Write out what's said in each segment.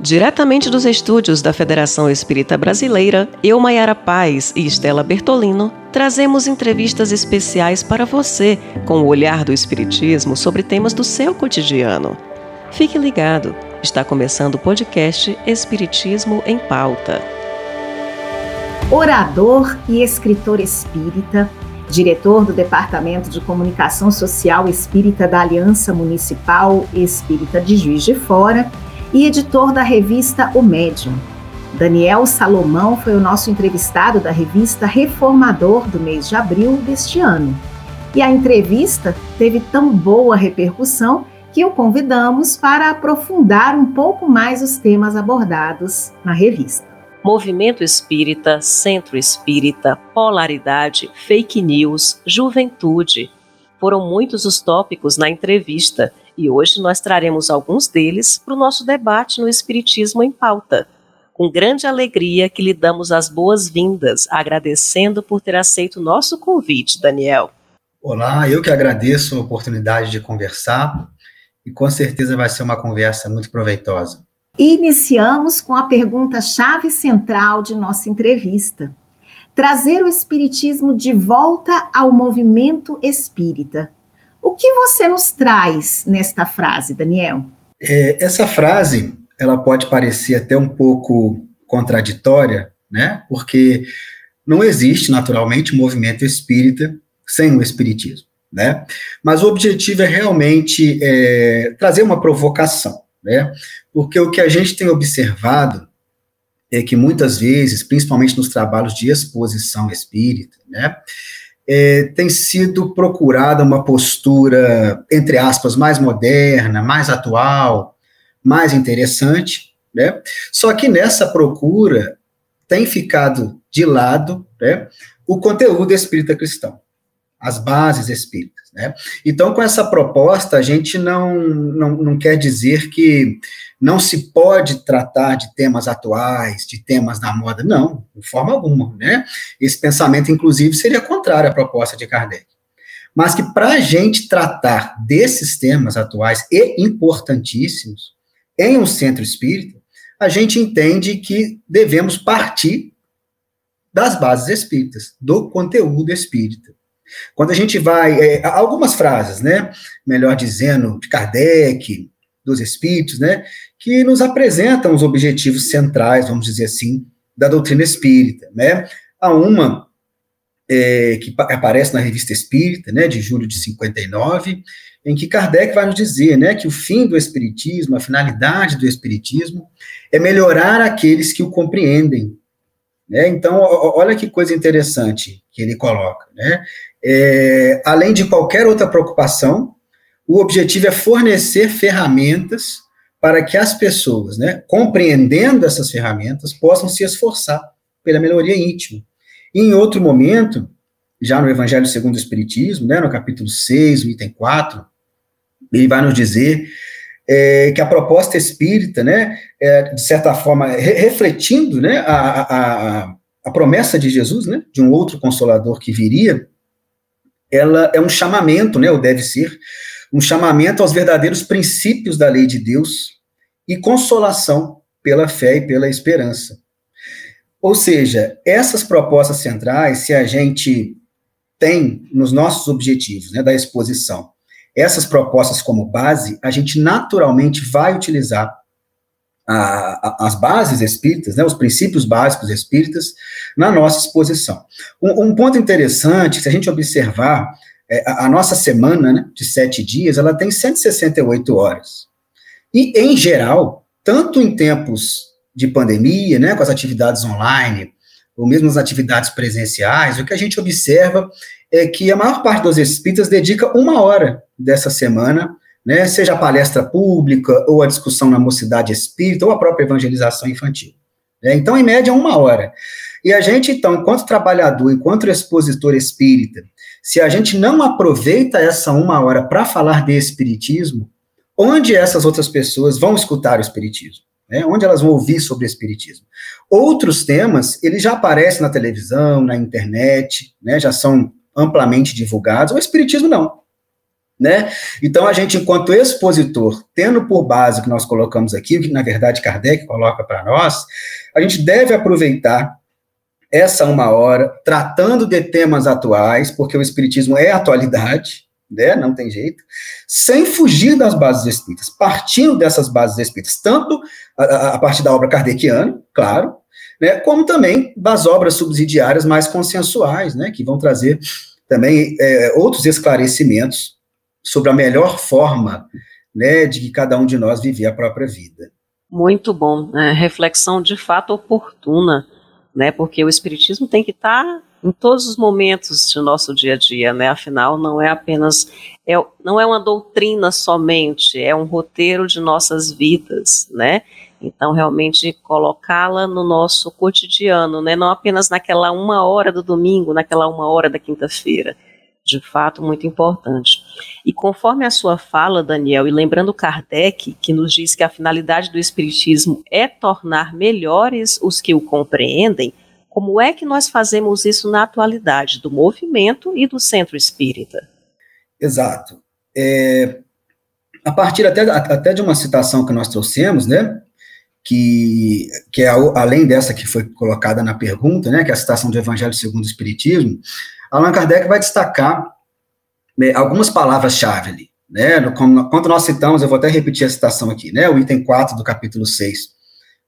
Diretamente dos estúdios da Federação Espírita Brasileira, eu, Maiara Paz e Estela Bertolino, trazemos entrevistas especiais para você com o olhar do Espiritismo sobre temas do seu cotidiano. Fique ligado, está começando o podcast Espiritismo em Pauta. Orador e escritor espírita, diretor do Departamento de Comunicação Social Espírita da Aliança Municipal Espírita de Juiz de Fora e editor da revista O Médium. Daniel Salomão foi o nosso entrevistado da revista Reformador do mês de abril deste ano. E a entrevista teve tão boa repercussão que o convidamos para aprofundar um pouco mais os temas abordados na revista. Movimento espírita, centro espírita, polaridade, fake news, juventude. Foram muitos os tópicos na entrevista e hoje nós traremos alguns deles para o nosso debate no Espiritismo em Pauta. Com grande alegria que lhe damos as boas-vindas, agradecendo por ter aceito o nosso convite, Daniel. Olá, eu que agradeço a oportunidade de conversar e com certeza vai ser uma conversa muito proveitosa. Iniciamos com a pergunta-chave central de nossa entrevista: trazer o Espiritismo de volta ao movimento espírita. O que você nos traz nesta frase, Daniel? É, essa frase, ela pode parecer até um pouco contraditória, né? Porque não existe, naturalmente, movimento espírita sem o espiritismo, né? Mas o objetivo é realmente é, trazer uma provocação, né? Porque o que a gente tem observado é que muitas vezes, principalmente nos trabalhos de exposição espírita, né? É, tem sido procurada uma postura, entre aspas, mais moderna, mais atual, mais interessante, né? Só que nessa procura tem ficado de lado né, o conteúdo espírita cristão, as bases espíritas. Né? Então, com essa proposta, a gente não, não, não quer dizer que não se pode tratar de temas atuais, de temas da moda, não, de forma alguma, né? Esse pensamento, inclusive, seria contrário à proposta de Kardec. Mas que para a gente tratar desses temas atuais e importantíssimos em um centro espírita, a gente entende que devemos partir das bases espíritas, do conteúdo espírita. Quando a gente vai, é, algumas frases, né, melhor dizendo, de Kardec, dos espíritos, né, que nos apresentam os objetivos centrais, vamos dizer assim, da doutrina espírita, né? Há uma é, que aparece na revista Espírita, né, de julho de 59, em que Kardec vai nos dizer, né, que o fim do espiritismo, a finalidade do espiritismo é melhorar aqueles que o compreendem. Né? Então, olha que coisa interessante que ele coloca, né? É, além de qualquer outra preocupação, o objetivo é fornecer ferramentas para que as pessoas, né, compreendendo essas ferramentas, possam se esforçar pela melhoria íntima. E em outro momento, já no Evangelho segundo o Espiritismo, né, no capítulo 6, item 4, ele vai nos dizer é, que a proposta espírita, né, é, de certa forma, re refletindo né, a, a, a promessa de Jesus, né, de um outro consolador que viria, ela é um chamamento, né, ou deve ser, um chamamento aos verdadeiros princípios da lei de Deus e consolação pela fé e pela esperança. Ou seja, essas propostas centrais, se a gente tem nos nossos objetivos né, da exposição essas propostas como base, a gente naturalmente vai utilizar a, a, as bases espíritas, né, os princípios básicos espíritas, na nossa exposição. Um, um ponto interessante, se a gente observar, é, a, a, nossa semana né, de sete dias, ela tem 168 horas. E, em geral, tanto em tempos de pandemia, né, com as atividades online, ou mesmo as atividades presenciais, o que a gente observa é que a maior parte dos espíritas dedica uma hora dessa semana, né, seja a palestra pública, ou a discussão na mocidade espírita, ou a própria evangelização infantil. Né, então, em média, uma hora. E a gente, então, enquanto trabalhador, enquanto expositor espírita, se a gente não aproveita essa uma hora para falar de espiritismo, onde essas outras pessoas vão escutar o espiritismo? Né? Onde elas vão ouvir sobre espiritismo? Outros temas, eles já aparecem na televisão, na internet, né? já são amplamente divulgados, o espiritismo não. Né? Então, a gente, enquanto expositor, tendo por base o que nós colocamos aqui, o que na verdade Kardec coloca para nós, a gente deve aproveitar essa uma hora tratando de temas atuais, porque o Espiritismo é atualidade, né? não tem jeito, sem fugir das bases espíritas, partindo dessas bases espíritas, tanto a, a partir da obra kardeciana, claro, né, como também das obras subsidiárias mais consensuais, né, que vão trazer também é, outros esclarecimentos sobre a melhor forma né, de que cada um de nós viver a própria vida. Muito bom, é, reflexão de fato oportuna, né, porque o Espiritismo tem que estar tá em todos os momentos do nosso dia a dia, né, afinal não é apenas, é, não é uma doutrina somente, é um roteiro de nossas vidas, né, então, realmente colocá-la no nosso cotidiano, né? não apenas naquela uma hora do domingo, naquela uma hora da quinta-feira. De fato, muito importante. E conforme a sua fala, Daniel, e lembrando Kardec, que nos diz que a finalidade do Espiritismo é tornar melhores os que o compreendem, como é que nós fazemos isso na atualidade do movimento e do centro espírita? Exato. É, a partir até, até de uma citação que nós trouxemos, né, que, que é além dessa que foi colocada na pergunta, né, que é a citação do Evangelho segundo o Espiritismo, Allan Kardec vai destacar né, algumas palavras-chave ali. Né, quando nós citamos, eu vou até repetir a citação aqui, né, o item 4 do capítulo 6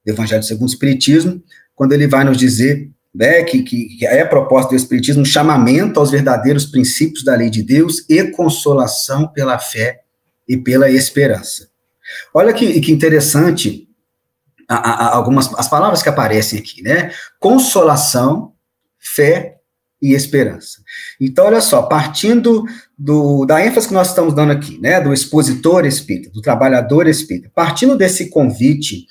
do Evangelho segundo o Espiritismo, quando ele vai nos dizer né, que, que, é a proposta do Espiritismo um chamamento aos verdadeiros princípios da lei de Deus e consolação pela fé e pela esperança. Olha que, que interessante a, a, algumas as palavras que aparecem aqui, né? Consolação, fé e esperança. Então, olha só, partindo do, da ênfase que nós estamos dando aqui, né, do expositor espírita, do trabalhador espírita, partindo desse convite,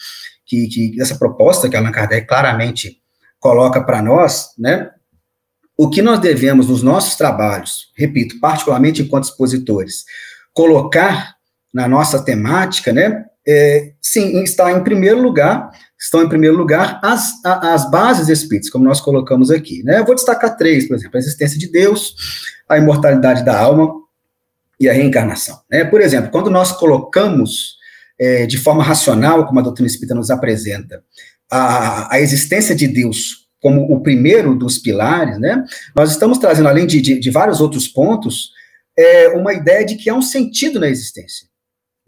que, que dessa proposta que Allan Kardec claramente coloca para nós, né, o que nós devemos nos nossos trabalhos, repito, particularmente enquanto expositores, colocar na nossa temática, né, é, sim, está em primeiro lugar, estão em primeiro lugar as, as bases espíritas, como nós colocamos aqui. Né? Eu vou destacar três, por exemplo, a existência de Deus, a imortalidade da alma e a reencarnação. Né? Por exemplo, quando nós colocamos é, de forma racional, como a doutrina espírita nos apresenta, a, a existência de Deus como o primeiro dos pilares, né? nós estamos trazendo, além de, de, de vários outros pontos, é, uma ideia de que há um sentido na existência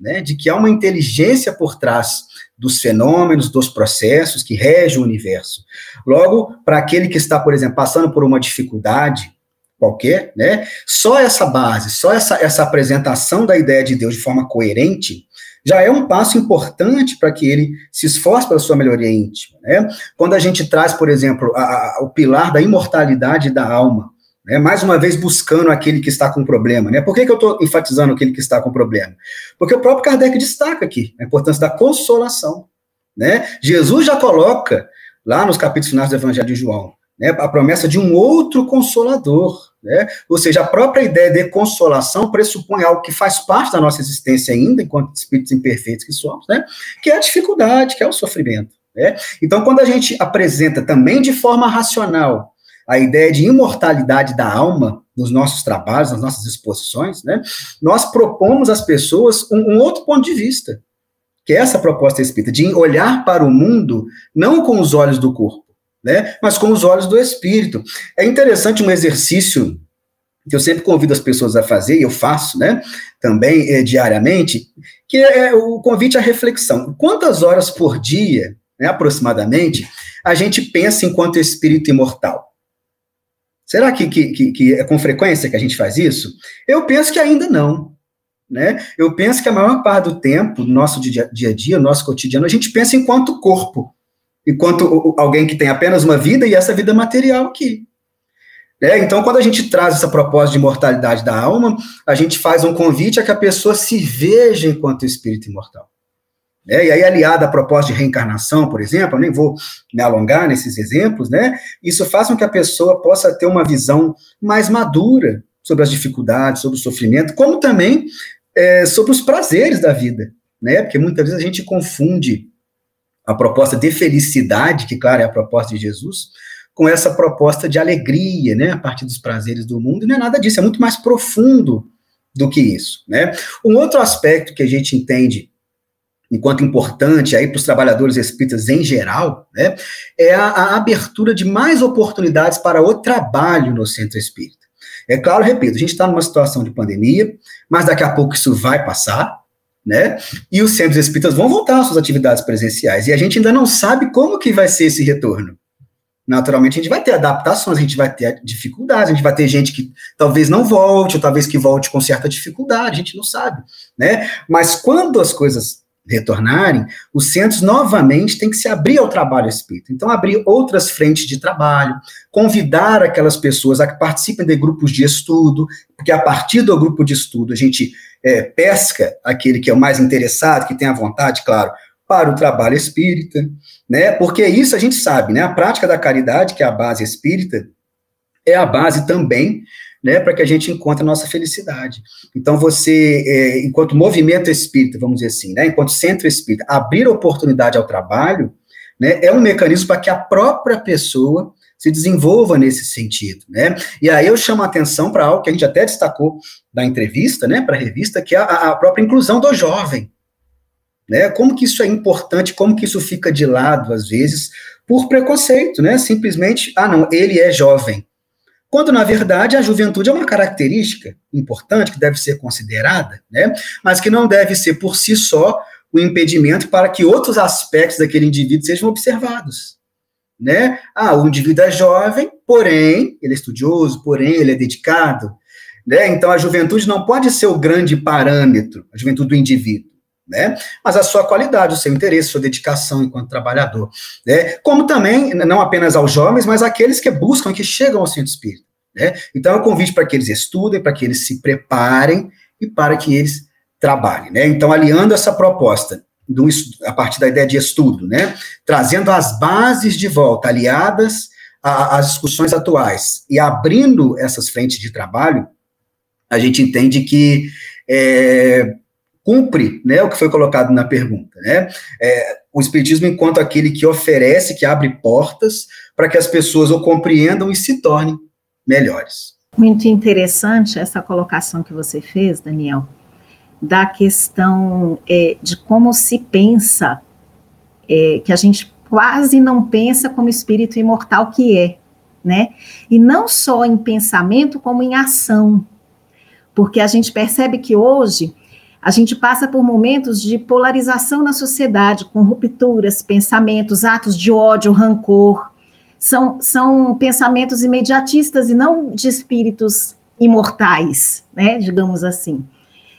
né, de que há uma inteligência por trás dos fenômenos, dos processos que regem o universo. Logo, para aquele que está, por exemplo, passando por uma dificuldade qualquer, né, só essa base, só essa, essa apresentação da ideia de Deus de forma coerente, já é um passo importante para que ele se esforce pela sua melhoria íntima. Né? Quando a gente traz, por exemplo, a, a, o pilar da imortalidade da alma, né, mais uma vez buscando aquele que está com problema. Né? Por que, que eu estou enfatizando aquele que está com problema? Porque o próprio Kardec destaca aqui a importância da consolação. Né? Jesus já coloca, lá nos capítulos finais do Evangelho de João, né, a promessa de um outro consolador. Né? Ou seja, a própria ideia de consolação pressupõe algo que faz parte da nossa existência ainda, enquanto espíritos imperfeitos que somos, né? que é a dificuldade, que é o sofrimento. Né? Então, quando a gente apresenta também de forma racional a ideia de imortalidade da alma nos nossos trabalhos, nas nossas exposições, né, nós propomos às pessoas um, um outro ponto de vista, que é essa proposta espírita, de olhar para o mundo não com os olhos do corpo, né, mas com os olhos do espírito. É interessante um exercício que eu sempre convido as pessoas a fazer, e eu faço, né, também é, diariamente, que é o convite à reflexão. Quantas horas por dia, né, aproximadamente, a gente pensa enquanto espírito imortal? Será que, que, que, é com frequência que a gente faz isso? Eu penso que ainda não. Né? Eu penso que a maior parte do tempo, no nosso dia, dia a dia, no nosso cotidiano, a gente pensa enquanto corpo, enquanto alguém que tem apenas uma vida e essa vida material aqui. É, então, quando a gente traz essa proposta de imortalidade da alma, a gente faz um convite a que a pessoa se veja enquanto espírito imortal. É, e aí, aliada à proposta de reencarnação, por exemplo, eu nem vou me alongar nesses exemplos, né? Isso faz com que a pessoa possa ter uma visão mais madura sobre as dificuldades, sobre o sofrimento, como também é, sobre os prazeres da vida, né? Porque muitas vezes a gente confunde a proposta de felicidade, que, claro, é a proposta de Jesus, com essa proposta de alegria, né? A partir dos prazeres do mundo, e não é nada disso, é muito mais profundo do que isso, né? Um outro aspecto que a gente entende enquanto importante aí para os trabalhadores espíritas em geral, né, é a, a, abertura de mais oportunidades para o trabalho no centro espírita. É claro, repito, a gente está numa situação de pandemia, mas daqui a pouco isso vai passar, né? E os centros espíritas vão voltar às suas atividades presenciais e a gente ainda não sabe como que vai ser esse retorno. Naturalmente, a gente vai ter adaptações, a gente vai ter dificuldades, a gente vai ter gente que talvez não volte, ou talvez que volte com certa dificuldade, a gente não sabe, né? Mas quando as coisas retornarem, os centros novamente têm que se abrir ao trabalho espírita. Então, abrir outras frentes de trabalho, convidar aquelas pessoas a que participem de grupos de estudo, porque a partir do grupo de estudo a gente é, pesca aquele que é o mais interessado, que tem a vontade, claro, para o trabalho espírita, né? Porque isso a gente sabe, né? A prática da caridade, que é a base espírita, é a base também né, para que a gente encontre a nossa felicidade. Então, você, é, enquanto movimento espírita, vamos dizer assim, né, enquanto centro espírita, abrir oportunidade ao trabalho, né, é um mecanismo para que a própria pessoa se desenvolva nesse sentido, né? E aí eu chamo a atenção para algo que a gente até destacou da entrevista, né, para a revista, que é a, a própria inclusão do jovem, né? Como que isso é importante, como que isso fica de lado às vezes por preconceito, né? Simplesmente, ah, não, ele é jovem. Quando, na verdade, a juventude é uma característica importante que deve ser considerada, né? mas que não deve ser por si só o impedimento para que outros aspectos daquele indivíduo sejam observados. Né? Ah, o indivíduo é jovem, porém, ele é estudioso, porém, ele é dedicado. Né? Então, a juventude não pode ser o grande parâmetro, a juventude do indivíduo. Né? Mas a sua qualidade, o seu interesse, sua dedicação enquanto trabalhador, né? Como também, não apenas aos jovens, mas àqueles que buscam, que chegam ao centro espírita, né? Então, é um convite para que eles estudem, para que eles se preparem e para que eles trabalhem, né? Então, aliando essa proposta do, a partir da ideia de estudo, né? Trazendo as bases de volta, aliadas às discussões atuais e abrindo essas frentes de trabalho, a gente entende que é, cumpre né, o que foi colocado na pergunta. Né? É, o Espiritismo, enquanto aquele que oferece, que abre portas para que as pessoas o compreendam e se tornem melhores. Muito interessante essa colocação que você fez, Daniel, da questão é, de como se pensa, é, que a gente quase não pensa como espírito imortal que é, né? E não só em pensamento, como em ação. Porque a gente percebe que hoje a gente passa por momentos de polarização na sociedade, com rupturas, pensamentos, atos de ódio, rancor. São, são pensamentos imediatistas e não de espíritos imortais, né, digamos assim.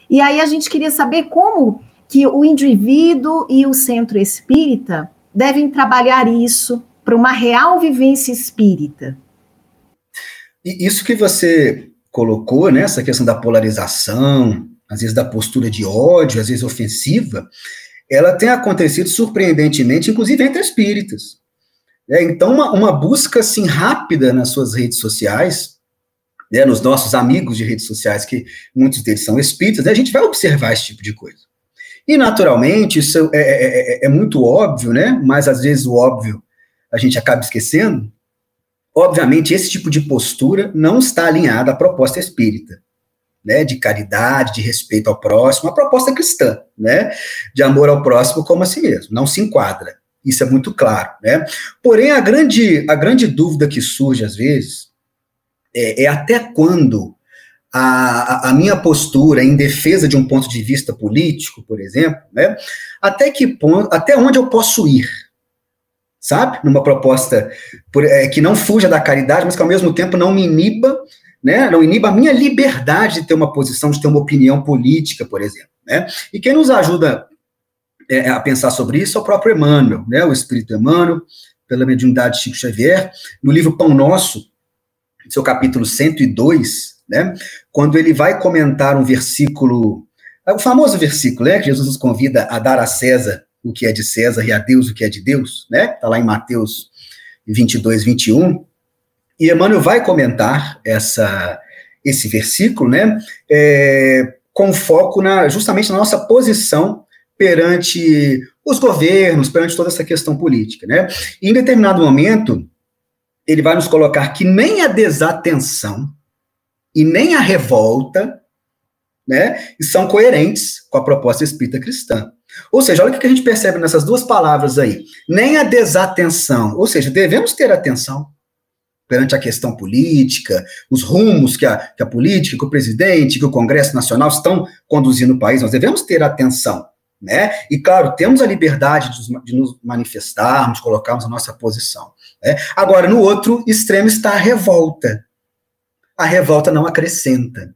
E aí a gente queria saber como que o indivíduo e o centro espírita devem trabalhar isso para uma real vivência espírita. E isso que você colocou, né, essa questão da polarização, às vezes da postura de ódio, às vezes ofensiva, ela tem acontecido surpreendentemente, inclusive entre espíritas. É, então, uma, uma, busca assim rápida nas suas redes sociais, né, nos nossos amigos de redes sociais, que muitos deles são espíritas, né, a gente vai observar esse tipo de coisa. E, naturalmente, isso é, é, é, é muito óbvio, né? Mas às vezes o óbvio a gente acaba esquecendo. Obviamente, esse tipo de postura não está alinhada à proposta espírita né, de caridade, de respeito ao próximo, a proposta cristã, né, de amor ao próximo como a si mesmo, não se enquadra, isso é muito claro, né, porém a grande, a grande dúvida que surge às vezes é, é até quando a, a, minha postura em defesa de um ponto de vista político, por exemplo, né, até que ponto, até onde eu posso ir, sabe, numa proposta por, é, que não fuja da caridade, mas que ao mesmo tempo não me iniba né, não iniba a minha liberdade de ter uma posição, de ter uma opinião política, por exemplo. Né? E quem nos ajuda é, a pensar sobre isso é o próprio Emmanuel, né, o Espírito Emmanuel, pela mediunidade de Chico Xavier, no livro Pão Nosso, seu capítulo 102, né, quando ele vai comentar um versículo, o famoso versículo, né, que Jesus nos convida a dar a César o que é de César e a Deus o que é de Deus, né, está lá em Mateus 22, 21, e Emmanuel vai comentar essa, esse versículo, né, é, com foco na, justamente na nossa posição perante os governos, perante toda essa questão política, né? E em determinado momento, ele vai nos colocar que nem a desatenção e nem a revolta né, são coerentes com a proposta espírita cristã. Ou seja, olha o que a gente percebe nessas duas palavras aí. Nem a desatenção, ou seja, devemos ter atenção perante a questão política, os rumos que a, que a política, que o presidente, que o Congresso Nacional estão conduzindo o país, nós devemos ter atenção. Né? E, claro, temos a liberdade de, nos manifestarmos, colocarmos a nossa posição. Né? Agora, no outro extremo está a revolta. A revolta não acrescenta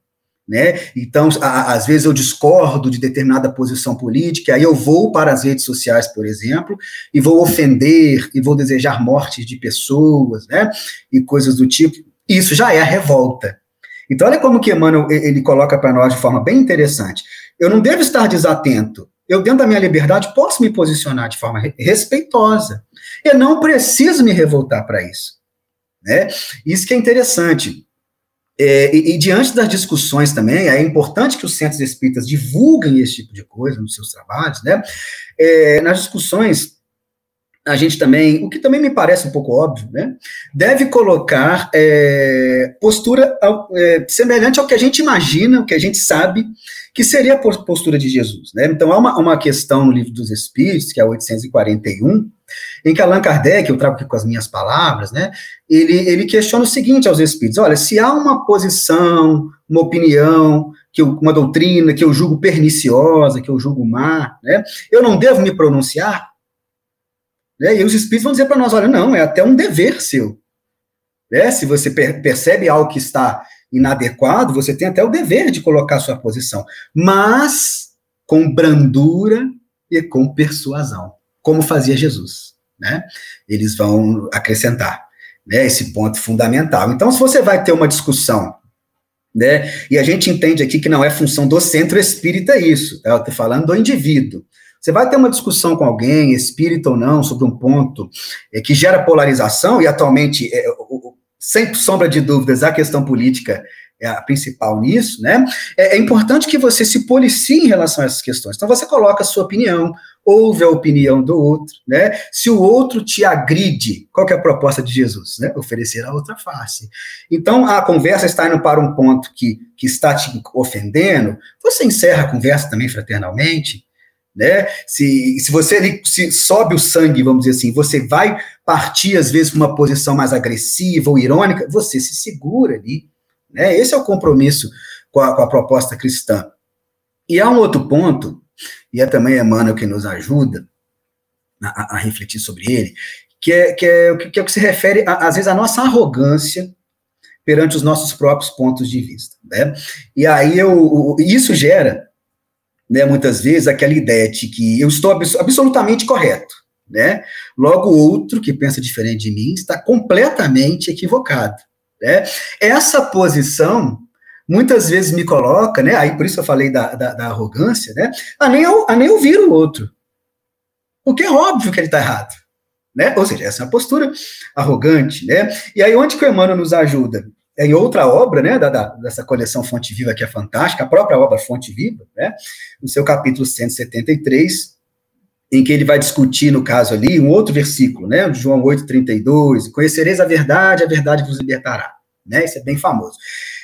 né? Então, a, às vezes eu discordo de determinada posição política, aí eu vou para as redes sociais, por exemplo, e vou ofender e vou desejar mortes de pessoas, né? E coisas do tipo. Isso já é a revolta. Então, olha como que Emmanuel ele coloca para nós de forma bem interessante. Eu não devo estar desatento. Eu, dentro da minha liberdade, posso me posicionar de forma respeitosa. Eu não preciso me revoltar para isso. Né? Isso que é interessante. É, e, e, diante das discussões também, é importante que os centros espíritas divulguem esse tipo de coisa nos seus trabalhos, né? É, nas discussões, a gente também, o que também me parece um pouco óbvio, né? Deve colocar é, postura é, semelhante ao que a gente imagina, o que a gente sabe que seria a postura de Jesus, né? Então, há uma, uma questão no livro dos Espíritos, que é 841, em que Allan Kardec, eu trago aqui com as minhas palavras, né, ele, ele questiona o seguinte aos espíritos: olha, se há uma posição, uma opinião, que eu, uma doutrina que eu julgo perniciosa, que eu julgo má, né, eu não devo me pronunciar? Né, e os espíritos vão dizer para nós: olha, não, é até um dever seu. Né, se você per percebe algo que está inadequado, você tem até o dever de colocar sua posição, mas com brandura e com persuasão como fazia Jesus, né? Eles vão acrescentar, né, esse ponto fundamental. Então, se você vai ter uma discussão, né, e a gente entende aqui que não é função do centro espírita isso, tá? Eu estou falando do indivíduo. Você vai ter uma discussão com alguém, espírita ou não, sobre um ponto é, que gera polarização, e atualmente, é, sem sombra de dúvidas, a questão política é a principal nisso, né? É, é, importante que você se policie em relação a essas questões. Então, você coloca a sua opinião, ouve a opinião do outro, né? Se o outro te agride, qual é a proposta de Jesus? Né? Oferecer a outra face. Então, a conversa está indo para um ponto que, que está te ofendendo, você encerra a conversa também fraternalmente, né? Se, se você se sobe o sangue, vamos dizer assim, você vai partir, às vezes, para uma posição mais agressiva ou irônica, você se segura ali, né? Esse é o compromisso com a, com a proposta cristã. E há um outro ponto e é também Emmanuel que nos ajuda a, a refletir sobre ele, que é, que é, que é o que se refere, a, às vezes, à nossa arrogância perante os nossos próprios pontos de vista, né? E aí eu, isso gera, né, muitas vezes, aquela ideia de que eu estou absolutamente correto, né? Logo, outro que pensa diferente de mim está completamente equivocado, né? Essa posição muitas vezes me coloca, né? Aí por isso eu falei da, da, da arrogância, né? A nem, a nem ouvir o outro. Porque é óbvio que ele está errado. Né? Ou seja, essa é uma postura arrogante, né? E aí, onde que o Emmanuel nos ajuda? É em outra obra, né, da, da, dessa coleção Fonte Viva, que é fantástica, a própria obra Fonte Viva, né, no seu capítulo 173, em que ele vai discutir, no caso ali, um outro versículo, né, João 8,32, conhecereis a verdade, a verdade vos libertará, né, isso é bem famoso.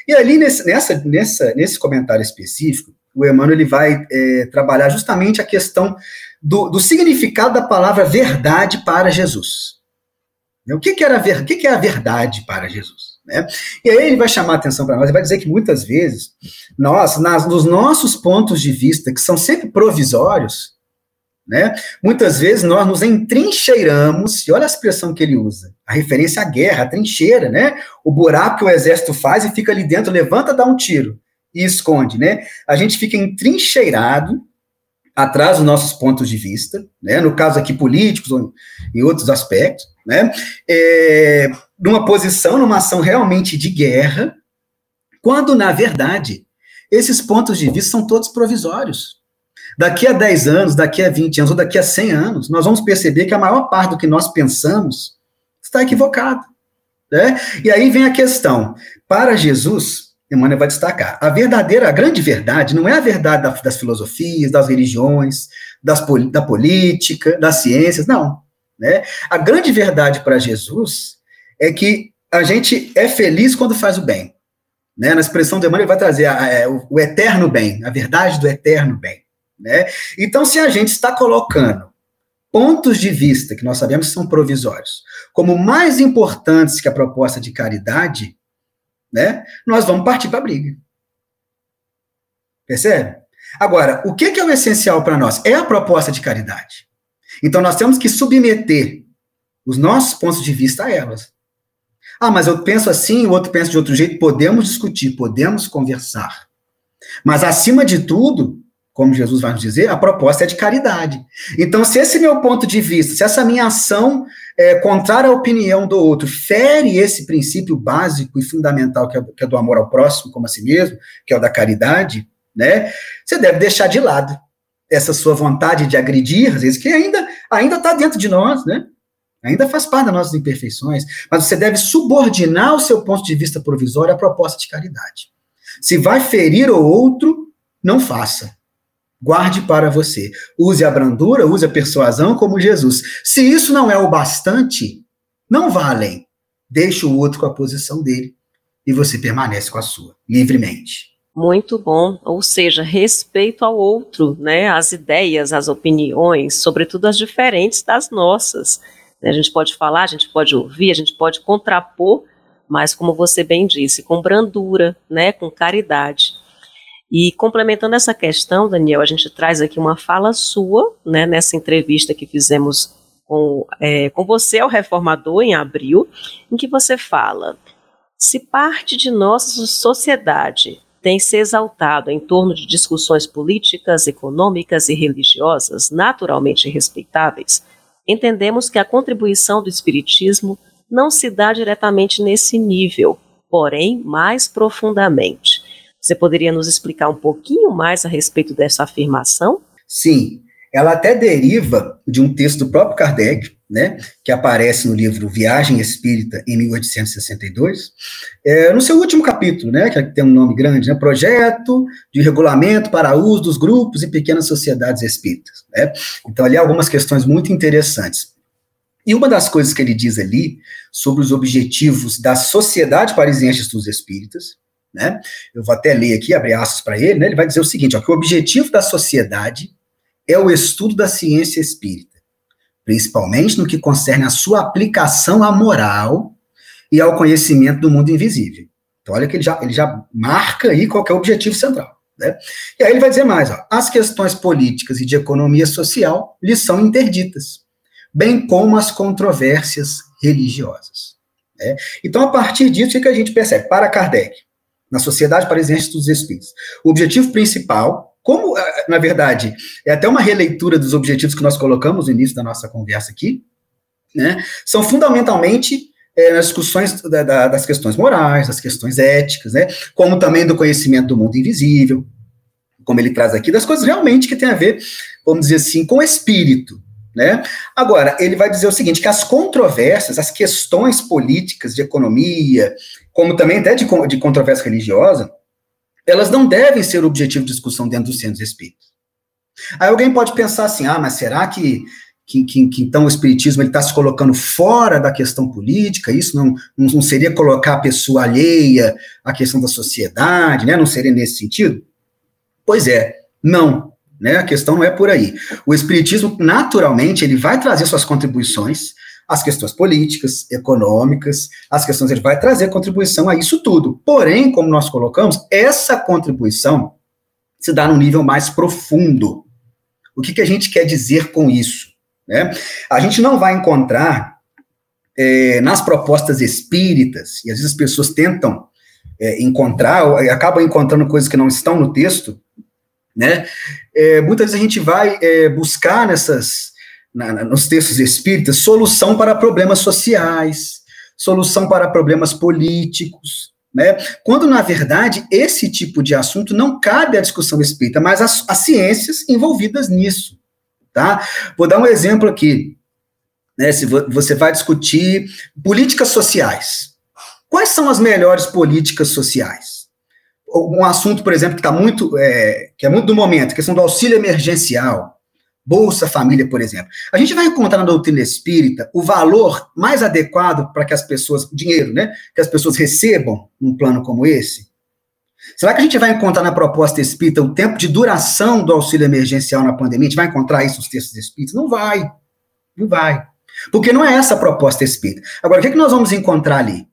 E ali, nesse, nessa, nessa, nesse comentário específico, o Emmanuel ele vai é, trabalhar justamente a questão do, do, significado da palavra verdade para Jesus. O que, que, era o que, que é a verdade para Jesus? Né? E aí ele vai chamar a atenção para nós e vai dizer que muitas vezes nós, nas, nos nossos pontos de vista, que são sempre provisórios, né? Muitas vezes nós nos entrincheiramos, e olha a expressão que ele usa, a referência à guerra, a trincheira, né? O buraco que o exército faz e fica ali dentro, levanta, dá um tiro e esconde, né? A gente fica entrincheirado atrás dos nossos pontos de vista, né? No caso aqui políticos ou em outros aspectos, né? É, numa posição, numa ação realmente de guerra, quando na verdade esses pontos de vista são todos provisórios. Daqui a 10 anos, daqui a 20 anos ou daqui a 100 anos, nós vamos perceber que a maior parte do que nós pensamos está equivocado. Né? E aí vem a questão. Para Jesus, Emmanuel vai destacar, a verdadeira, a grande verdade não é a verdade das filosofias, das religiões, das, da política, das ciências, não. Né? A grande verdade para Jesus é que a gente é feliz quando faz o bem. Né? Na expressão do Emmanuel, ele vai trazer a, a, é, o, o, eterno bem, a verdade do eterno bem. Né? Então, se a gente está colocando pontos de vista que nós sabemos que são provisórios como mais importantes que a proposta de caridade, né, nós vamos partir para a briga. Percebe? Agora, o que, que é o essencial para nós? É a proposta de caridade. Então, nós temos que submeter os nossos pontos de vista a elas. Ah, mas eu penso assim, o outro pensa de outro jeito. Podemos discutir, podemos conversar. Mas, acima de tudo, como Jesus vai nos dizer, a proposta é de caridade. Então, se esse meu ponto de vista, se essa minha ação é, contrária à opinião do outro, fere esse princípio básico e fundamental que é, que é do amor ao próximo como a si mesmo, que é o da caridade, né? Você deve deixar de lado essa sua vontade de agredir, às vezes, que ainda ainda está dentro de nós, né? Ainda faz parte das nossas imperfeições, mas você deve subordinar o seu ponto de vista provisório à proposta de caridade. Se vai ferir o outro, não faça. Guarde para você. Use a brandura, use a persuasão como Jesus. Se isso não é o bastante, não vá além. Deixe o outro com a posição dele e você permanece com a sua, livremente. Muito bom, ou seja, respeito ao outro, né, as ideias, as opiniões, sobretudo as diferentes das nossas. A gente pode falar, a gente pode ouvir, a gente pode contrapor, mas como você bem disse, com brandura, né, com caridade. E complementando essa questão, Daniel, a gente traz aqui uma fala sua, né, nessa entrevista que fizemos com, é, com você ao Reformador em abril, em que você fala: se parte de nossa sociedade tem se exaltado em torno de discussões políticas, econômicas e religiosas naturalmente respeitáveis, entendemos que a contribuição do Espiritismo não se dá diretamente nesse nível, porém mais profundamente. Você poderia nos explicar um pouquinho mais a respeito dessa afirmação? Sim, ela até deriva de um texto do próprio Kardec, né, que aparece no livro Viagem Espírita, em 1862, é, no seu último capítulo, né, que tem um nome grande, né, Projeto de Regulamento para Uso dos Grupos e Pequenas Sociedades Espíritas. Né? Então, ali algumas questões muito interessantes. E uma das coisas que ele diz ali, sobre os objetivos da Sociedade Parisiense dos Espíritas, né, eu vou até ler aqui, abrir aspas para ele, né, ele vai dizer o seguinte, ó, que o objetivo da sociedade é o estudo da ciência espírita principalmente no que concerne a sua aplicação à moral e ao conhecimento do mundo invisível. Então, olha que ele já, ele já marca aí qual é o objetivo central. Né? E aí ele vai dizer mais: ó, as questões políticas e de economia social lhes são interditas, bem como as controvérsias religiosas. Né? Então, a partir disso, o que a gente percebe? Para Kardec, na Sociedade Parisiense dos Espíritos, o objetivo principal como, eh, na verdade, é até uma releitura dos objetivos que nós colocamos no início da nossa conversa aqui, né, são fundamentalmente é, nas discussões da, da, das questões morais, das questões éticas, né, como também do conhecimento do mundo invisível, como ele traz aqui, das coisas realmente que tem a ver, vamos dizer assim, com o espírito, né? Agora, ele vai dizer o seguinte, que as controvérsias, as questões políticas, de economia, como também até de, de controvérsia religiosa, elas não devem ser objetivo de discussão dentro dos centros espíritas. Aí alguém pode pensar assim, ah, mas será que, que, que, que então o espiritismo está se colocando fora da questão política? Isso não, não seria colocar a pessoa alheia à questão da sociedade, né? Não seria nesse sentido? Pois é, não. Né? A questão não é por aí. O espiritismo, naturalmente, ele vai trazer suas contribuições, as questões políticas, econômicas, as questões, ele vai trazer contribuição a isso tudo. Porém, como nós colocamos, essa contribuição se dá num nível mais profundo. O que, que a gente quer dizer com isso? Né? A gente não vai encontrar é, nas propostas espíritas, e às vezes as pessoas tentam é, encontrar, acabam encontrando coisas que não estão no texto, né? É, muitas vezes a gente vai é, buscar nessas na, na, nos textos espíritas solução para problemas sociais, solução para problemas políticos, né? Quando, na verdade, esse tipo de assunto não cabe à discussão espírita, mas às, ciências envolvidas nisso, tá? Vou dar um exemplo aqui, né? Se você vai discutir políticas sociais, quais são as melhores políticas sociais? Um assunto, por exemplo, que está muito, é, que é muito do momento, a questão do auxílio emergencial, Bolsa Família, por exemplo. A gente vai encontrar na doutrina espírita o valor mais adequado para que as pessoas, dinheiro, né, que as pessoas recebam num plano como esse? Será que a gente vai encontrar na proposta espírita o tempo de duração do auxílio emergencial na pandemia? A gente vai encontrar isso nos textos espíritas? Não vai. Não vai. Porque não é essa a proposta espírita. Agora, o que, é que nós vamos encontrar ali?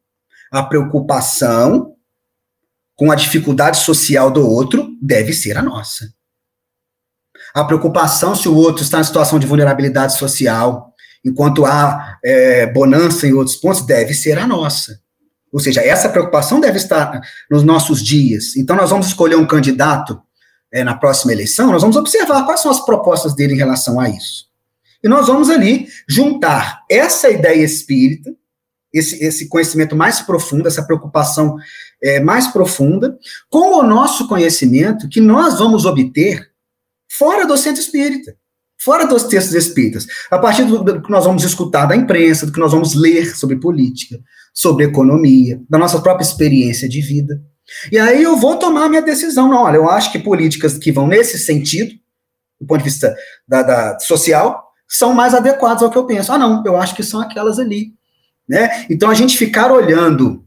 A preocupação com a dificuldade social do outro deve ser a nossa. A preocupação se o outro está em situação de vulnerabilidade social, enquanto há é, bonança em outros pontos, deve ser a nossa. Ou seja, essa preocupação deve estar nos nossos dias. Então, nós vamos escolher um candidato é, na próxima eleição, nós vamos observar quais são as propostas dele em relação a isso. E nós vamos ali juntar essa ideia espírita, esse, esse conhecimento mais profundo, essa preocupação é, mais profunda, com o nosso conhecimento que nós vamos obter fora do centro espírita, fora dos textos espíritas, a partir do, do que nós vamos escutar da imprensa, do que nós vamos ler sobre política, sobre economia, da nossa própria experiência de vida. E aí eu vou tomar minha decisão. Não, olha, eu acho que políticas que vão nesse sentido, do ponto de vista da, da social, são mais adequadas ao que eu penso. Ah, não, eu acho que são aquelas ali. Né? Então, a gente ficar olhando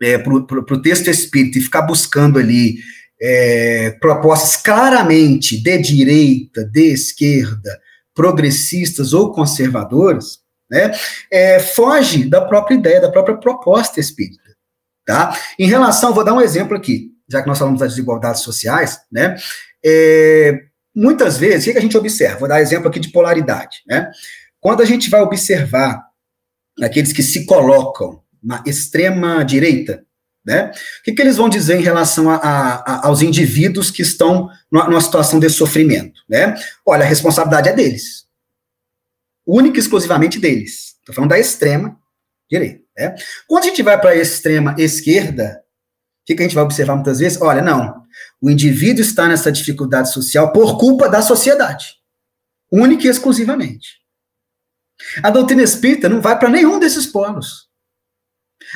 é, para o texto espírita e ficar buscando ali é, propostas claramente de direita, de esquerda, progressistas ou conservadoras, né, é, foge da própria ideia, da própria proposta espírita. Tá? Em relação, vou dar um exemplo aqui, já que nós falamos das desigualdades sociais, né, é, muitas vezes, o que a gente observa? Vou dar exemplo aqui de polaridade. Né? Quando a gente vai observar aqueles que se colocam na extrema direita, né? O que, que eles vão dizer em relação a, a, aos indivíduos que estão numa, situação de sofrimento? Né? Olha, a responsabilidade é deles. Única e exclusivamente deles. Estou falando da extrema direita. Né? Quando a gente vai para a extrema esquerda, o que, que a gente vai observar muitas vezes? Olha, não. O indivíduo está nessa dificuldade social por culpa da sociedade. Única e exclusivamente. A doutrina espírita não vai para nenhum desses polos.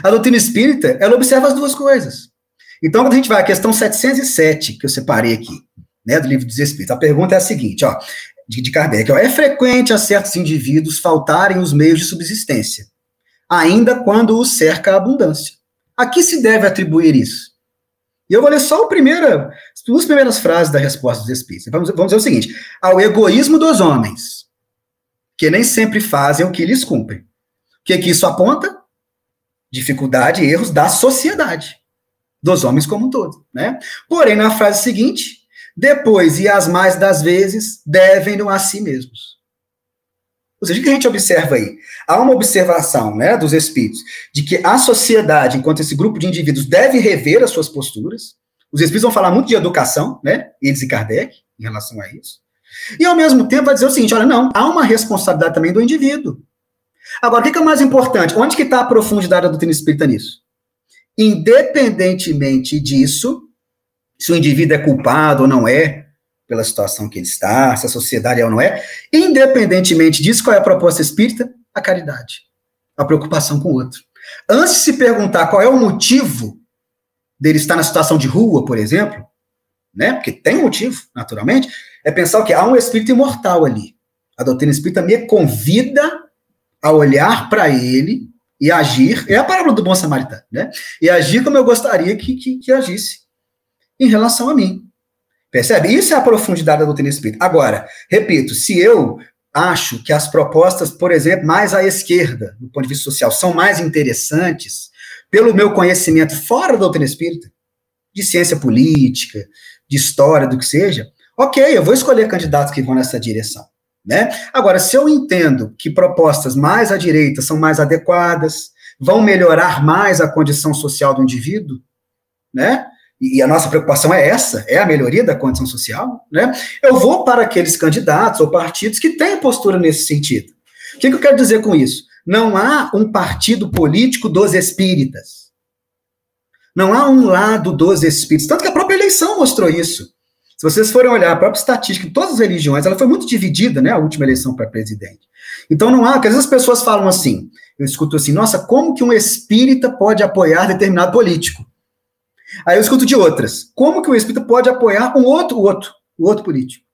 A doutrina espírita, ela observa as duas coisas. Então, quando a gente vai à questão 707, que eu separei aqui, né, do livro dos Espíritos, a pergunta é a seguinte, ó, de, de Kardec, ó, é frequente a certos indivíduos faltarem os meios de subsistência, ainda quando os cerca a abundância. A que se deve atribuir isso? E eu vou ler só o primeiro, as duas primeiras frases da resposta dos Espíritos. Vamos, vamos dizer o seguinte, ao egoísmo dos homens, que nem sempre fazem o que lhes cumprem. O que, que isso aponta? Dificuldade e erros da sociedade, dos homens como um todo, né? Porém, na frase seguinte, depois e as mais das vezes devem-no a si mesmos. Ou seja, o que a gente observa aí? Há uma observação né, dos espíritos de que a sociedade, enquanto esse grupo de indivíduos, deve rever as suas posturas. Os espíritos vão falar muito de educação, né? Eles e Kardec, em relação a isso. E, ao mesmo tempo, vai dizer o seguinte: olha, não, há uma responsabilidade também do indivíduo. Agora, o que é mais importante? Onde que está a profundidade da doutrina espírita nisso? Independentemente disso, se o indivíduo é culpado ou não é, pela situação que ele está, se a sociedade é ou não é, independentemente disso, qual é a proposta espírita? A caridade. A preocupação com o outro. Antes de se perguntar qual é o motivo dele estar na situação de rua, por exemplo, né? Porque tem motivo, naturalmente, é pensar que há um espírito imortal ali. A doutrina espírita me convida a olhar para ele e agir, é a parábola do bom samaritano, né? E agir como eu gostaria que, que, que agisse em relação a mim. Percebe? Isso é a profundidade da doutrina espírita. Agora, repito, se eu acho que as propostas, por exemplo, mais à esquerda, do ponto de vista social, são mais interessantes, pelo meu conhecimento fora da doutrina espírita, de ciência política, de história, do que seja, ok, eu vou escolher candidatos que vão nessa direção. Né? Agora, se eu entendo que propostas mais à direita são mais adequadas, vão melhorar mais a condição social do indivíduo, né? E a nossa preocupação é essa, é a melhoria da condição social, né? Eu vou para aqueles candidatos ou partidos que têm postura nesse sentido. O que, que eu quero dizer com isso? Não há um partido político dos espíritas. Não há um lado dos espíritos. Tanto que a própria eleição mostrou isso. Se vocês forem olhar a própria estatística de todas as religiões, ela foi muito dividida, né, a última eleição para presidente. Então não há, porque às vezes as pessoas falam assim, eu escuto assim, nossa, como que um espírita pode apoiar determinado político? Aí eu escuto de outras, como que um espírita pode apoiar um outro, outro, o outro político?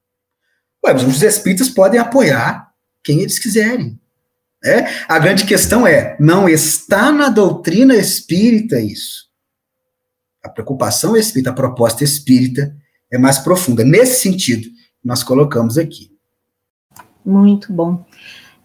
Ué, mas os espíritas podem apoiar quem eles quiserem. É? A grande questão é, não está na doutrina espírita isso. A preocupação espírita, a proposta espírita é mais profunda. Nesse sentido, nós colocamos aqui. Muito bom.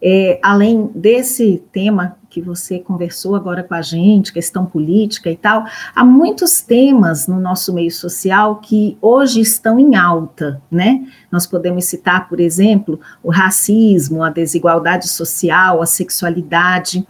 É, além desse tema que você conversou agora com a gente, questão política e tal, há muitos temas no nosso meio social que hoje estão em alta, né? Nós podemos citar, por exemplo, o racismo, a desigualdade social, a sexualidade.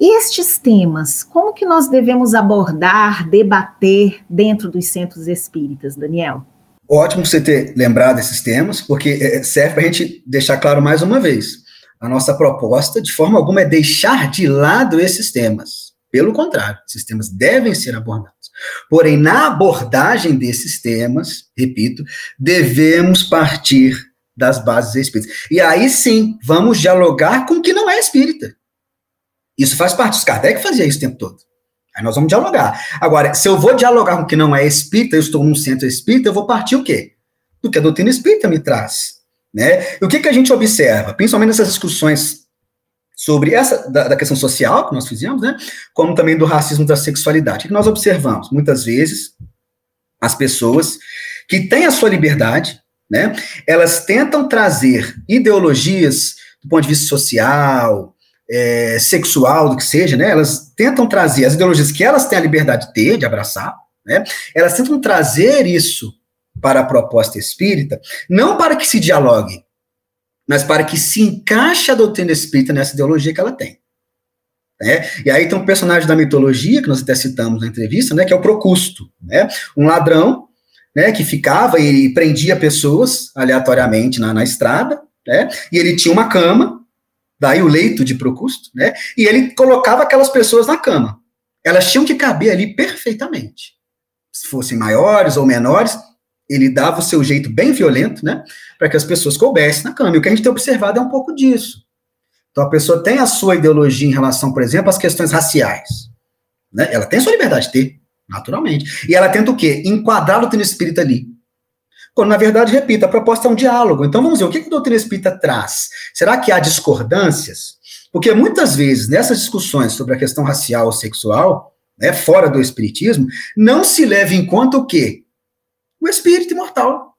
E estes temas, como que nós devemos abordar, debater dentro dos centros espíritas, Daniel? Ótimo você ter lembrado esses temas, porque é, serve para a gente deixar claro mais uma vez a nossa proposta, de forma alguma, é deixar de lado esses temas. Pelo contrário, esses temas devem ser abordados. Porém, na abordagem desses temas, repito, devemos partir das bases espíritas. E aí sim, vamos dialogar com o que não é espírita. Isso faz parte. Os Kardec fazia isso o tempo todo. Aí nós vamos dialogar. Agora, se eu vou dialogar com o que não é espírita, eu estou num centro espírita, eu vou partir o quê? Do que a doutrina espírita me traz. Né? E o que, que a gente observa, principalmente nessas discussões sobre essa da, da, questão social que nós fizemos, né, como também do racismo da sexualidade. O que nós observamos? Muitas vezes, as pessoas que têm a sua liberdade, né, elas tentam trazer ideologias do ponto de vista social, é, sexual, do que seja, né, elas tentam trazer as ideologias que elas têm a liberdade de ter, de abraçar, né, elas tentam trazer isso para a proposta espírita, não para que se dialogue, mas para que se encaixe a doutrina espírita nessa ideologia que ela tem. Né? E aí tem um personagem da mitologia, que nós até citamos na entrevista, né, que é o Procusto, né? um ladrão né, que ficava e prendia pessoas aleatoriamente na, na estrada, né? e ele tinha uma cama, daí o leito de Procusto, né? e ele colocava aquelas pessoas na cama. Elas tinham que caber ali perfeitamente. Se fossem maiores ou menores, ele dava o seu jeito bem violento, né, para que as pessoas coubessem na cama. E o que a gente tem observado é um pouco disso. Então, a pessoa tem a sua ideologia em relação, por exemplo, às questões raciais. Né? Ela tem a sua liberdade de ter, naturalmente. E ela tenta o quê? Enquadrar a doutrina espírita ali. Quando, na verdade, repito, a proposta é um diálogo. Então, vamos ver, o que a doutrina espírita traz? Será que há discordâncias? Porque muitas vezes, nessas discussões sobre a questão racial ou sexual, né, fora do espiritismo, não se leva em conta o quê? o espírito imortal.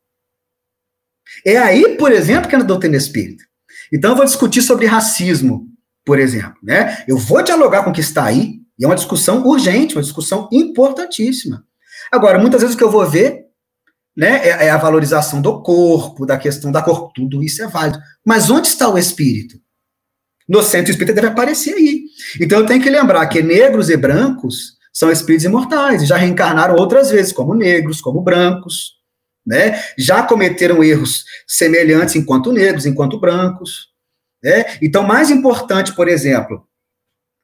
É aí, por exemplo, que é na doutrina espírita. Então, eu vou discutir sobre racismo, por exemplo. Né? Eu vou dialogar com o que está aí, e é uma discussão urgente, uma discussão importantíssima. Agora, muitas vezes o que eu vou ver né, é, é a valorização do corpo, da questão da cor, tudo isso é válido. Mas onde está o espírito? No centro espírita deve aparecer aí. Então eu tenho que lembrar que negros e brancos são espíritos imortais, já reencarnaram outras vezes, como negros, como brancos, né? Já cometeram erros semelhantes enquanto negros, enquanto brancos, né? Então, mais importante, por exemplo,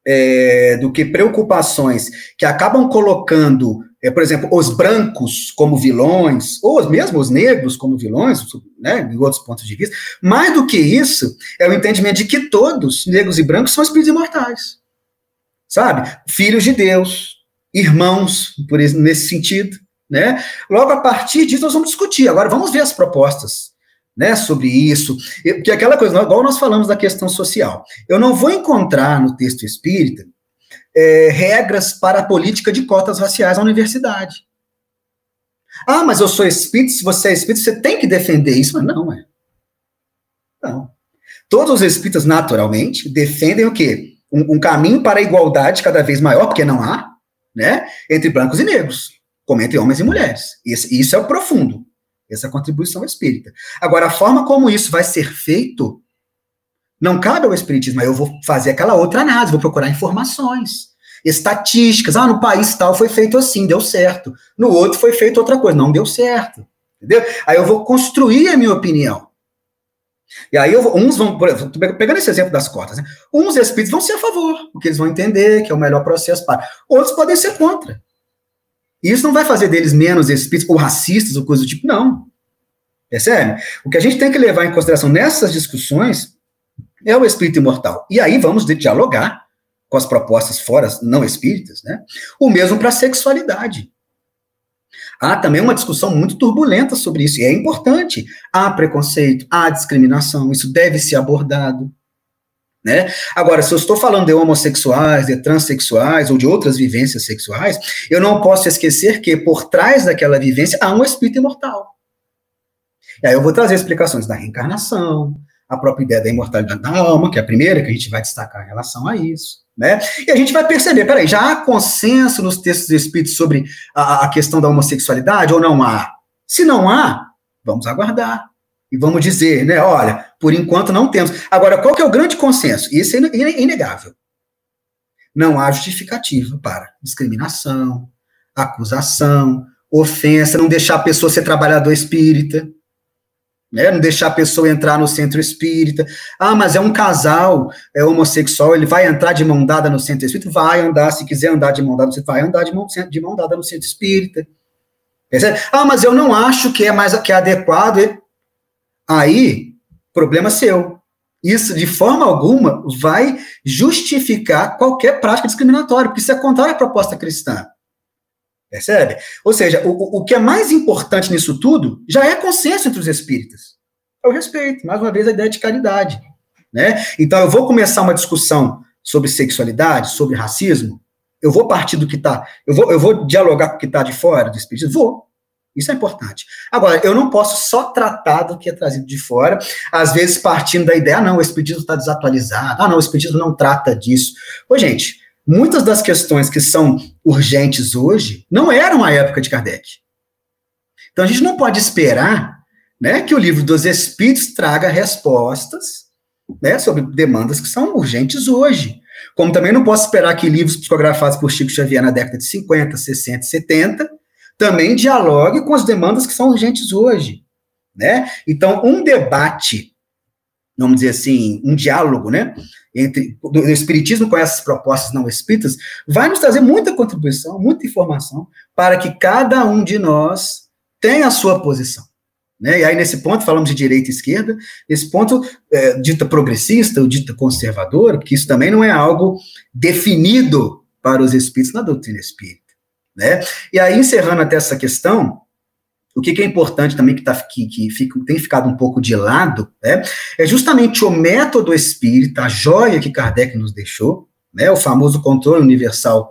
é, do que preocupações que acabam colocando, é, por exemplo, os brancos como vilões, ou mesmo os negros como vilões, né, em outros pontos de vista, mais do que isso, é o entendimento de que todos, negros e brancos, são espíritos imortais. Sabe? Filhos de Deus, irmãos, por esse, nesse sentido, né? Logo a partir disso nós vamos discutir. Agora vamos ver as propostas, né, sobre isso, porque aquela coisa, igual nós falamos da questão social. Eu não vou encontrar no texto espírita é, regras para a política de cotas raciais na universidade. Ah, mas eu sou espírita, se você é espírita, você tem que defender isso, mas não é. Não. Todos os espíritas, naturalmente, defendem o quê? Um, um caminho para a igualdade cada vez maior, porque não há, né, entre brancos e negros, como entre homens e mulheres. Isso, é o profundo, essa contribuição espírita. Agora, a forma como isso vai ser feito não cabe ao espiritismo, eu vou fazer aquela outra análise, vou procurar informações, estatísticas. Ah, no país tal foi feito assim, deu certo. No outro foi feito outra coisa, não deu certo. Entendeu? Aí eu vou construir a minha opinião. E aí eu, uns vão, por exemplo, pegando esse exemplo das cotas, né? uns espíritos vão ser a favor, porque eles vão entender que é o melhor processo para. Outros podem ser contra. E isso não vai fazer deles menos espíritos ou racistas ou coisa do tipo, não. Sério. O que a gente tem que levar em consideração nessas discussões é o espírito imortal. E aí vamos dialogar com as propostas fora não espíritas, né? O mesmo para a sexualidade. Há também uma discussão muito turbulenta sobre isso, e é importante. Há preconceito, há discriminação, isso deve ser abordado. Né? Agora, se eu estou falando de homossexuais, de transexuais ou de outras vivências sexuais, eu não posso esquecer que por trás daquela vivência há um espírito imortal. E aí eu vou trazer explicações da reencarnação, a própria ideia da imortalidade da alma, que é a primeira que a gente vai destacar em relação a isso. Né? E a gente vai perceber, peraí, já há consenso nos textos do Espírito sobre a, a questão da homossexualidade ou não há? Se não há, vamos aguardar. E vamos dizer, né, olha, por enquanto não temos. Agora, qual que é o grande consenso? Isso é inegável. Não há justificativa para discriminação, acusação, ofensa, não deixar a pessoa ser trabalhador espírita, né? Não deixar a pessoa entrar no centro espírita. Ah, mas é um casal é homossexual, ele vai entrar de mão dada no centro espírita? Vai andar, se quiser andar de mão dada, você vai andar de mão, de mão dada no centro espírita. Percebe? Ah, mas eu não acho que é mais que é adequado. Aí, problema seu. Isso, de forma alguma, vai justificar qualquer prática discriminatória, porque isso é contrário à proposta cristã. Percebe? Ou seja, o, o que é mais importante nisso tudo já é consenso entre os espíritas. É o respeito, mais uma vez, a ideia de caridade. Né? Então, eu vou começar uma discussão sobre sexualidade, sobre racismo, eu vou partir do que está, eu vou, eu vou dialogar com o que está de fora do espiritismo? Vou. Isso é importante. Agora, eu não posso só tratar do que é trazido de fora, às vezes partindo da ideia, ah, não, o espiritismo está desatualizado, ah, não, o espiritismo não trata disso. Ô, gente, muitas das questões que são urgentes hoje não eram à época de Kardec. Então, a gente não pode esperar né, que o livro dos Espíritos traga respostas né, sobre demandas que são urgentes hoje. Como também não posso esperar que livros psicografados por Chico Xavier na década de 50, 60, 70 também dialogue com as demandas que são urgentes hoje. Né? Então, um debate, vamos dizer assim, um diálogo, né, entre do, espiritismo com essas propostas não espíritas, vai nos trazer muita contribuição, muita informação para que cada um de nós tenha a sua posição. Né? E aí, nesse ponto, falamos de direita e esquerda, esse ponto é, dita progressista ou dita conservadora, porque isso também não é algo definido para os espíritos na doutrina espírita. Né? E aí, encerrando até essa questão, o que, que é importante também, que, tá, que, que fica, tem ficado um pouco de lado, né, é justamente o método espírita, a joia que Kardec nos deixou, né, o famoso controle universal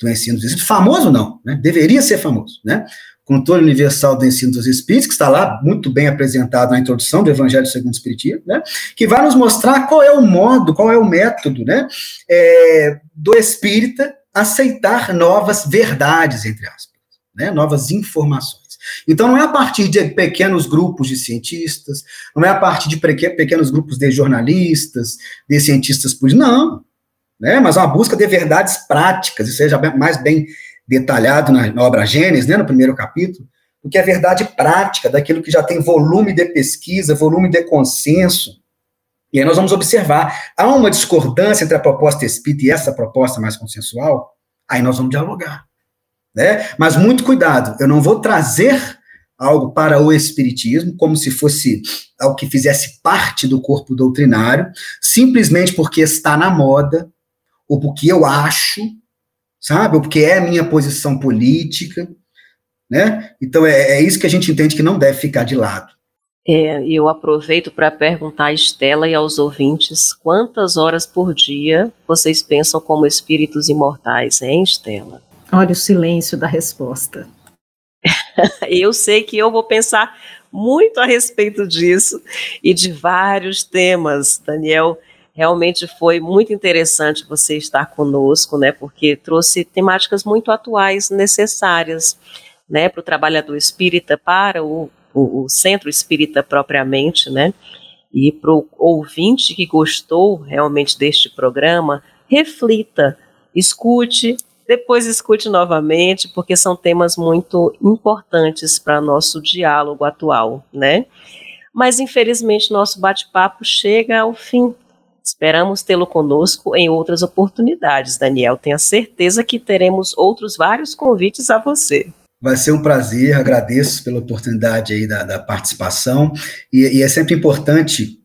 do ensino dos espíritos, famoso não, né, deveria ser famoso, né, controle universal do ensino dos espíritos, que está lá muito bem apresentado na introdução do Evangelho segundo o Espiritismo, né, que vai nos mostrar qual é o modo, qual é o método, né, é, do espírita aceitar novas verdades, entre aspas, né, novas informações. Então, não é a partir de pequenos grupos de cientistas, não é a partir de pequenos grupos de jornalistas, de cientistas políticos, não. Né? Mas é uma busca de verdades práticas, isso seja mais bem detalhado na, na obra Gênesis, né, no primeiro capítulo, do que a verdade prática, daquilo que já tem volume de pesquisa, volume de consenso. E aí nós vamos observar, há uma discordância entre a proposta espírita e essa proposta mais consensual, aí nós vamos dialogar. Né? Mas muito cuidado, eu não vou trazer algo para o espiritismo como se fosse algo que fizesse parte do corpo doutrinário, simplesmente porque está na moda, ou porque eu acho, sabe? Ou porque é a minha posição política, né? Então é, é isso que a gente entende que não deve ficar de lado. É, eu aproveito para perguntar à Estela e aos ouvintes quantas horas por dia vocês pensam como espíritos imortais, hein, Estela? Olha o silêncio da resposta. eu sei que eu vou pensar muito a respeito disso e de vários temas. Daniel, realmente foi muito interessante você estar conosco, né? Porque trouxe temáticas muito atuais, necessárias, né, para o trabalhador espírita, para o, o, o centro espírita propriamente, né? E para o ouvinte que gostou realmente deste programa, reflita, escute, depois escute novamente, porque são temas muito importantes para nosso diálogo atual, né? Mas infelizmente nosso bate-papo chega ao fim. Esperamos tê-lo conosco em outras oportunidades, Daniel. Tenha certeza que teremos outros vários convites a você. Vai ser um prazer, agradeço pela oportunidade aí da, da participação, e, e, é sempre importante,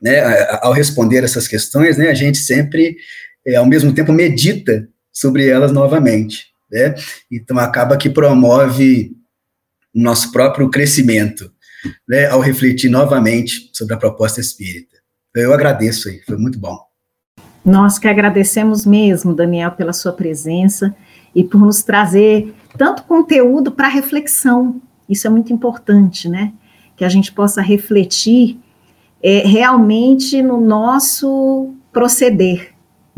né, ao responder essas questões, né, a gente sempre, é, ao mesmo tempo, medita sobre elas novamente. Né? Então, acaba que promove o nosso próprio crescimento, né, ao refletir novamente sobre a proposta espírita. Eu agradeço aí, foi muito bom. Nós que agradecemos mesmo, Daniel, pela sua presença e por nos trazer tanto conteúdo para reflexão. Isso é muito importante, né? Que a gente possa refletir é, realmente no nosso proceder,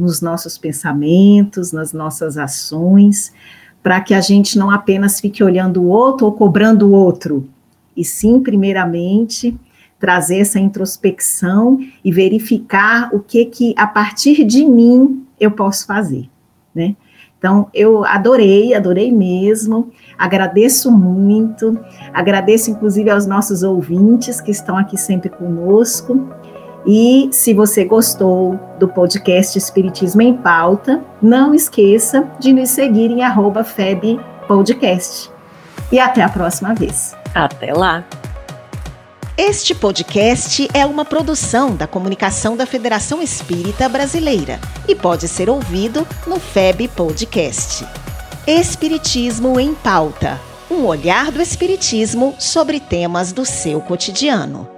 nos nossos pensamentos, nas nossas ações, para que a gente não apenas fique olhando o outro ou cobrando o outro, e sim, primeiramente, trazer essa introspecção e verificar o que que a partir de mim eu posso fazer, né? Então, eu adorei, adorei mesmo, agradeço muito, agradeço inclusive aos nossos ouvintes que estão aqui sempre conosco. E se você gostou do podcast Espiritismo em Pauta, não esqueça de nos seguir em arroba FEB Podcast. E até a próxima vez. Até lá! Este podcast é uma produção da Comunicação da Federação Espírita Brasileira e pode ser ouvido no FEB Podcast. Espiritismo em Pauta um olhar do Espiritismo sobre temas do seu cotidiano.